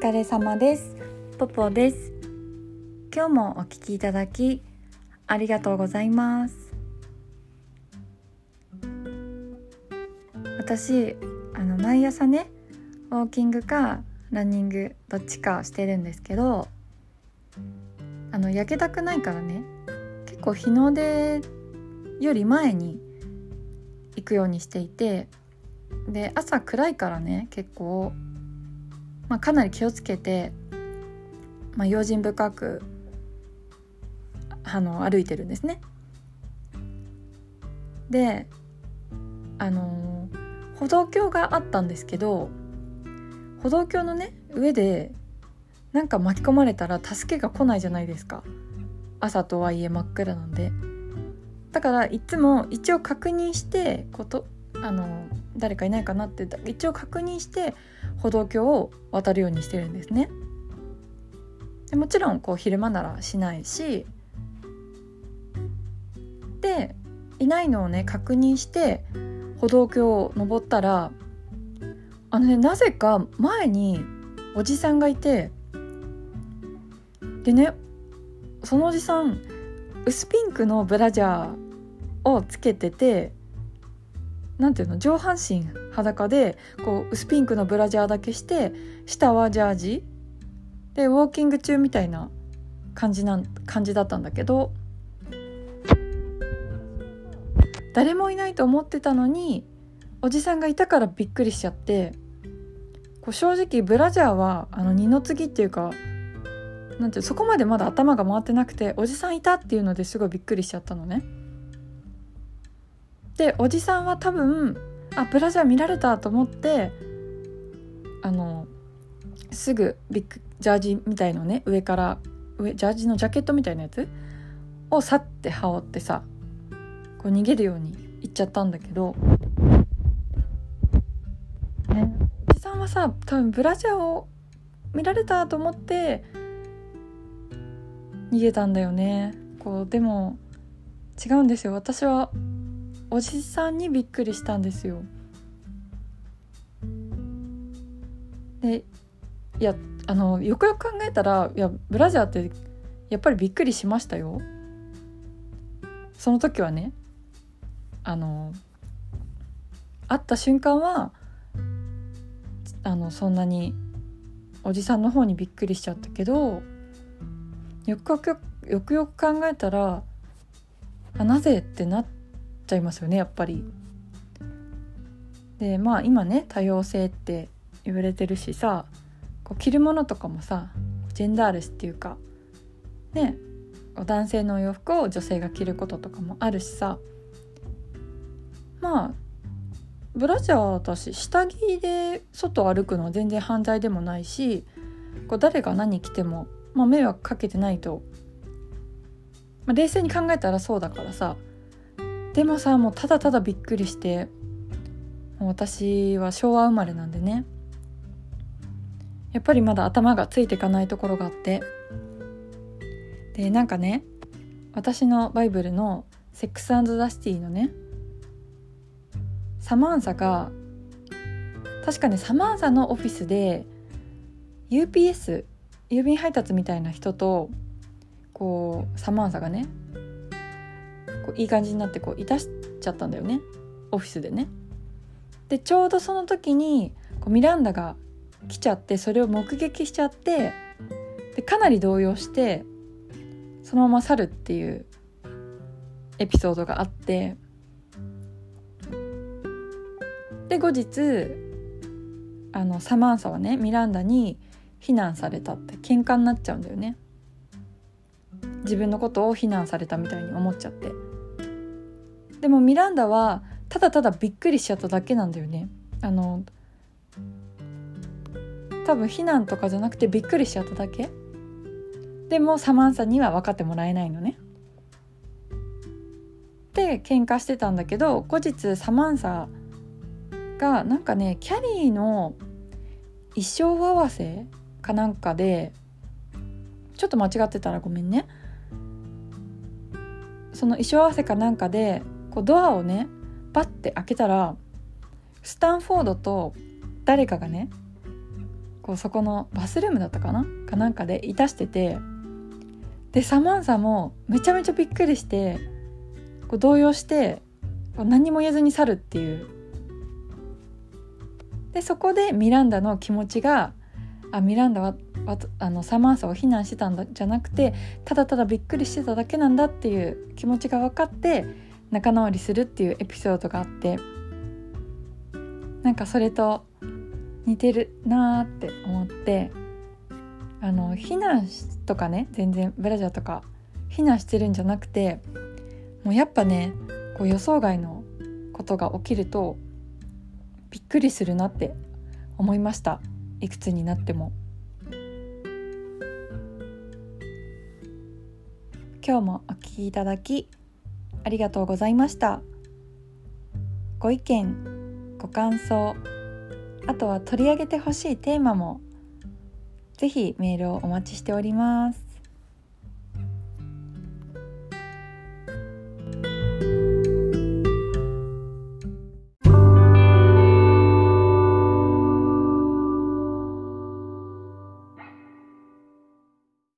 疲れ様です。ポポです。今日もお聞きいただきありがとうございます。私あの毎朝ねウォーキングかランニングどっちかしてるんですけどあの焼けたくないからね結構日の出より前に行くようにしていてで朝暗いからね結構まあ、かなり気をつけて、まあ、用心深くあの歩いてるんですね。であの歩道橋があったんですけど歩道橋のね上でなんか巻き込まれたら助けが来ないじゃないですか朝とはいえ真っ暗なんでだからいつも一応確認してことあの誰かいないかなって一応確認して歩道橋を渡るようにしてるんですね。でもちろんこう昼間ならしないしでいないのをね確認して歩道橋を登ったらあのねなぜか前におじさんがいてでねそのおじさん薄ピンクのブラジャーをつけててなんていうの上半身裸でこう薄ピンクのブラジャーだけして下はジャージでウォーキング中みたいな感じなん感じだったんだけど誰もいないと思ってたのにおじさんがいたからびっくりしちゃってこう正直ブラジャーはあの二の次っていうかなんてそこまでまだ頭が回ってなくておじさんいたっていうのですごいびっくりしちゃったのね。でおじさんは多分あブラジャー見られたと思ってあのすぐビッグジャージみたいのね上から上ジャージのジャケットみたいなやつをさって羽織ってさこう逃げるように行っちゃったんだけど、ね、おじさんはさ多分ブラジャーを見られたと思って逃げたんだよね。こうでも違うんですよ。私はおじさんにびっくりしたんですよ。でいやあのよくよく考えたらいやブラジャーってやっぱりびっくりしましたよ。その時はねあの会った瞬間はあのそんなにおじさんの方にびっくりしちゃったけどよくよくよくよく考えたらあなぜってなってちゃいますよねやっぱり。でまあ今ね多様性って言われてるしさこう着るものとかもさジェンダーレスっていうかね男性のお洋服を女性が着ることとかもあるしさまあブラジャー私下着で外歩くのは全然犯罪でもないしこう誰が何着ても、まあ、迷惑かけてないと、まあ、冷静に考えたらそうだからさでもさもうただただびっくりして私は昭和生まれなんでね。やっぱりまだ頭がついていかないところがあって。でなんかね私のバイブルの「セックスザ・シティ」のねサマンサが確かねサマンサのオフィスで UPS 郵便配達みたいな人とこうサマンサがねこういい感じになってこういたしちゃったんだよねオフィスでね。でちょうどその時にこうミランダが来ちゃってそれを目撃しちゃってでかなり動揺してそのまま去るっていうエピソードがあってで後日あのサマンサはねミランダに非難されたって喧嘩になっちゃうんだよね自分のことを非難されたみたいに思っちゃって。でもミランダはただただびっくりしちゃっただけなんだよね。あの多分避難とかじゃなくてびっくりしちゃっただけ。でもサマンサには分かってもらえないのね。で喧嘩してたんだけど後日サマンサがなんかねキャリーの衣装合わせかなんかでちょっと間違ってたらごめんね。その衣装合わせかなんかでこうドアをねパッて開けたらスタンフォードと誰かがねこうそこのバスルームだったかな？かなんかでいたしててでサマンサもめちゃめちゃびっくりしてこう動揺してこう何も言えずに去るっていう。でそこでミランダの気持ちがあミランダはあのサマンサを非難してたんだじゃなくてただただびっくりしてただけなんだっていう気持ちが分かって仲直りするっていうエピソードがあってなんかそれと似てるなーって思ってあの避難とかね全然ブラジャーとか避難してるんじゃなくてもうやっぱねこう予想外のことが起きるとびっくりするなって思いました。いくつになっても。今日もお聞きいただきありがとうございました。ご意見ご感想あとは取り上げてほしいテーマも是非メールをお待ちしております。